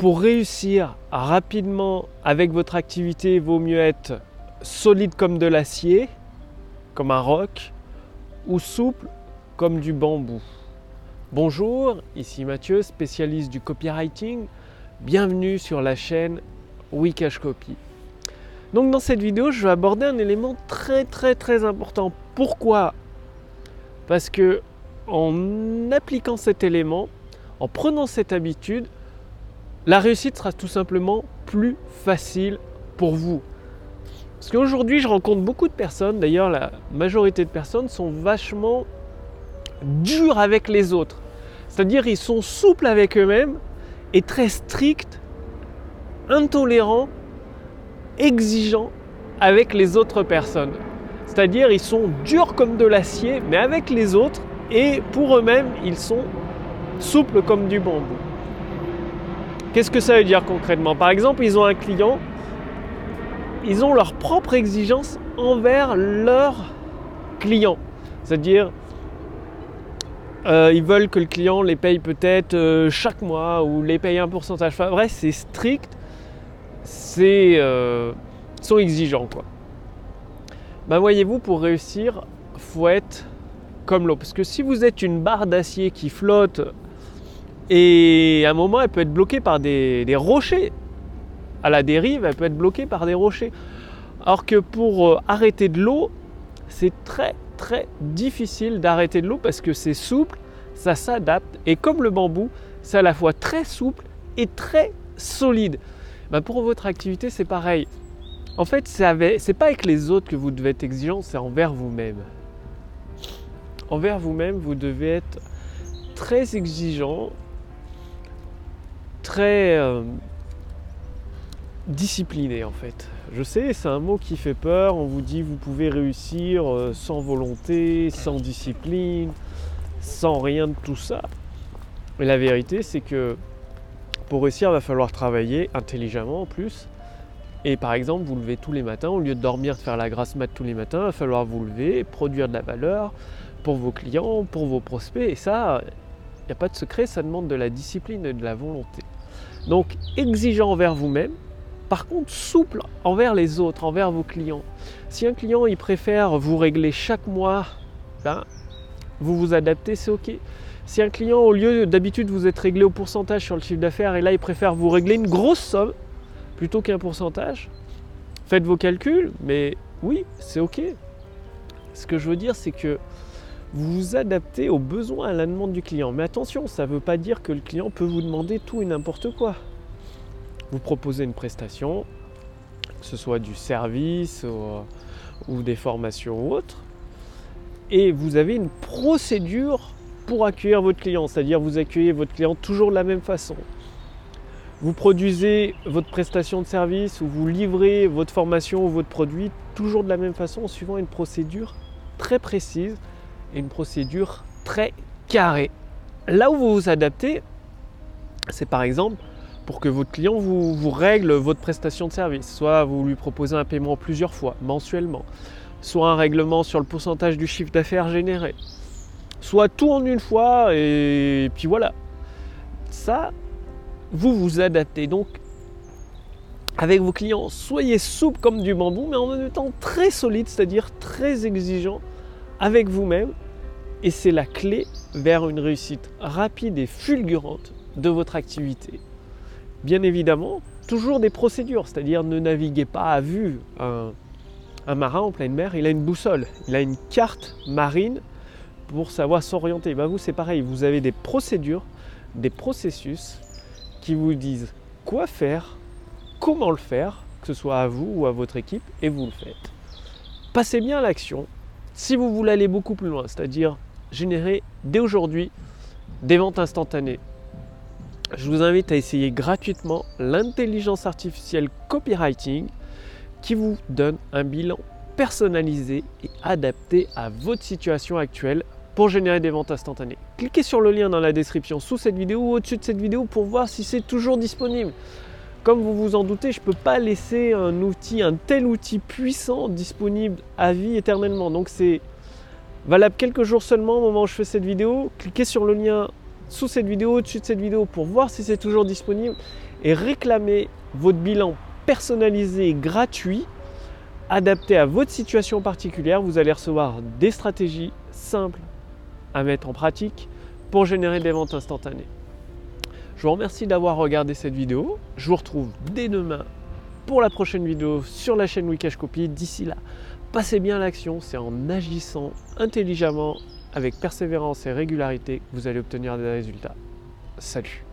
pour réussir rapidement avec votre activité, il vaut mieux être solide comme de l'acier, comme un roc, ou souple comme du bambou. Bonjour, ici Mathieu, spécialiste du copywriting. Bienvenue sur la chaîne Wikash Copy. Donc dans cette vidéo, je vais aborder un élément très très très important. Pourquoi? Parce que en appliquant cet élément, en prenant cette habitude, la réussite sera tout simplement plus facile pour vous. Parce qu'aujourd'hui, je rencontre beaucoup de personnes, d'ailleurs la majorité de personnes sont vachement dures avec les autres. C'est-à-dire ils sont souples avec eux-mêmes et très stricts, intolérants exigeants avec les autres personnes. C'est-à-dire ils sont durs comme de l'acier, mais avec les autres, et pour eux-mêmes, ils sont souples comme du bambou. Qu'est-ce que ça veut dire concrètement? Par exemple, ils ont un client, ils ont leurs propres exigences envers leurs clients. C'est-à-dire, euh, ils veulent que le client les paye peut-être euh, chaque mois ou les paye un pourcentage. Enfin, bref, c'est strict c'est euh, sont exigeants quoi. Ben voyez-vous pour réussir, faut être comme l'eau parce que si vous êtes une barre d'acier qui flotte et à un moment elle peut être bloquée par des, rochers à la dérive, elle peut être bloquée par des rochers. Alors que pour euh, arrêter de l'eau, c'est très très difficile d'arrêter de l'eau parce que c'est souple, ça s'adapte et comme le bambou, c'est à la fois très souple et très solide. Bah, pour votre activité, c'est pareil. En fait, c'est pas avec les autres que vous devez être exigeant, c'est envers vous-même. Envers vous-même, vous devez être très exigeant, très euh, discipliné en fait. Je sais, c'est un mot qui fait peur. On vous dit vous pouvez réussir euh, sans volonté, sans discipline, sans rien de tout ça. Mais la vérité, c'est que pour réussir, il va falloir travailler intelligemment en plus. Et par exemple, vous levez tous les matins, au lieu de dormir, de faire la grasse mat tous les matins, il va falloir vous lever, produire de la valeur pour vos clients, pour vos prospects. Et ça, n'y a pas de secret, ça demande de la discipline et de la volonté. Donc, exigeant envers vous-même, par contre, souple envers les autres, envers vos clients. Si un client il préfère vous régler chaque mois, ben, vous vous adaptez, c'est ok. Si un client, au lieu d'habitude vous êtes réglé au pourcentage sur le chiffre d'affaires et là il préfère vous régler une grosse somme plutôt qu'un pourcentage, faites vos calculs, mais oui, c'est ok. Ce que je veux dire, c'est que vous vous adaptez aux besoins, à la demande du client. Mais attention, ça ne veut pas dire que le client peut vous demander tout et n'importe quoi. Vous proposez une prestation, que ce soit du service ou, ou des formations ou autre, et vous avez une procédure pour accueillir votre client, c'est-à-dire vous accueillez votre client toujours de la même façon. Vous produisez votre prestation de service ou vous livrez votre formation ou votre produit toujours de la même façon suivant une procédure très précise une procédure très carrée. Là où vous vous adaptez, c'est par exemple pour que votre client vous, vous, règle votre prestation de service. Soit vous lui proposez un paiement plusieurs fois, mensuellement, soit un règlement sur le pourcentage du chiffre d'affaires généré, soit tout en une fois et puis voilà. Ça, vous vous adaptez. Donc, avec vos clients, soyez souple comme du bambou, mais en même temps très solide, c'est-à-dire très exigeant avec vous-même. Et c'est la clé vers une réussite rapide et fulgurante de votre activité. Bien évidemment, toujours des procédures, c'est-à-dire ne naviguez pas à vue. Un, marin en pleine mer, il a une boussole, il a une carte marine pour savoir s'orienter. Ben vous, c'est pareil, vous avez des procédures, des processus qui vous disent quoi faire, comment le faire, que ce soit à vous ou à votre équipe, et vous le faites. Passez bien à l'action si vous voulez aller beaucoup plus loin, c'est-à-dire générer dès aujourd'hui des ventes instantanées. Je vous invite à essayer gratuitement l'intelligence artificielle copywriting qui vous donne un bilan personnalisé et adapté à votre situation actuelle pour générer des ventes instantanées. Cliquez sur le lien dans la description sous cette vidéo ou au-dessus de cette vidéo pour voir si c'est toujours disponible. Comme vous vous en doutez, je ne peux pas laisser un outil, un tel outil puissant disponible à vie éternellement. Donc c'est valable quelques jours seulement au moment où je fais cette vidéo. Cliquez sur le lien sous cette vidéo, au-dessus de cette vidéo pour voir si c'est toujours disponible et réclamer votre bilan personnalisé gratuit adapté à votre situation particulière. Vous allez recevoir des stratégies simples à mettre en pratique pour générer des ventes instantanées. Je vous remercie d'avoir regardé cette vidéo. Je vous retrouve dès demain pour la prochaine vidéo sur la chaîne Wikash Copy. D'ici là, passez bien l'action. C'est en agissant intelligemment, avec persévérance et régularité, que vous allez obtenir des résultats. Salut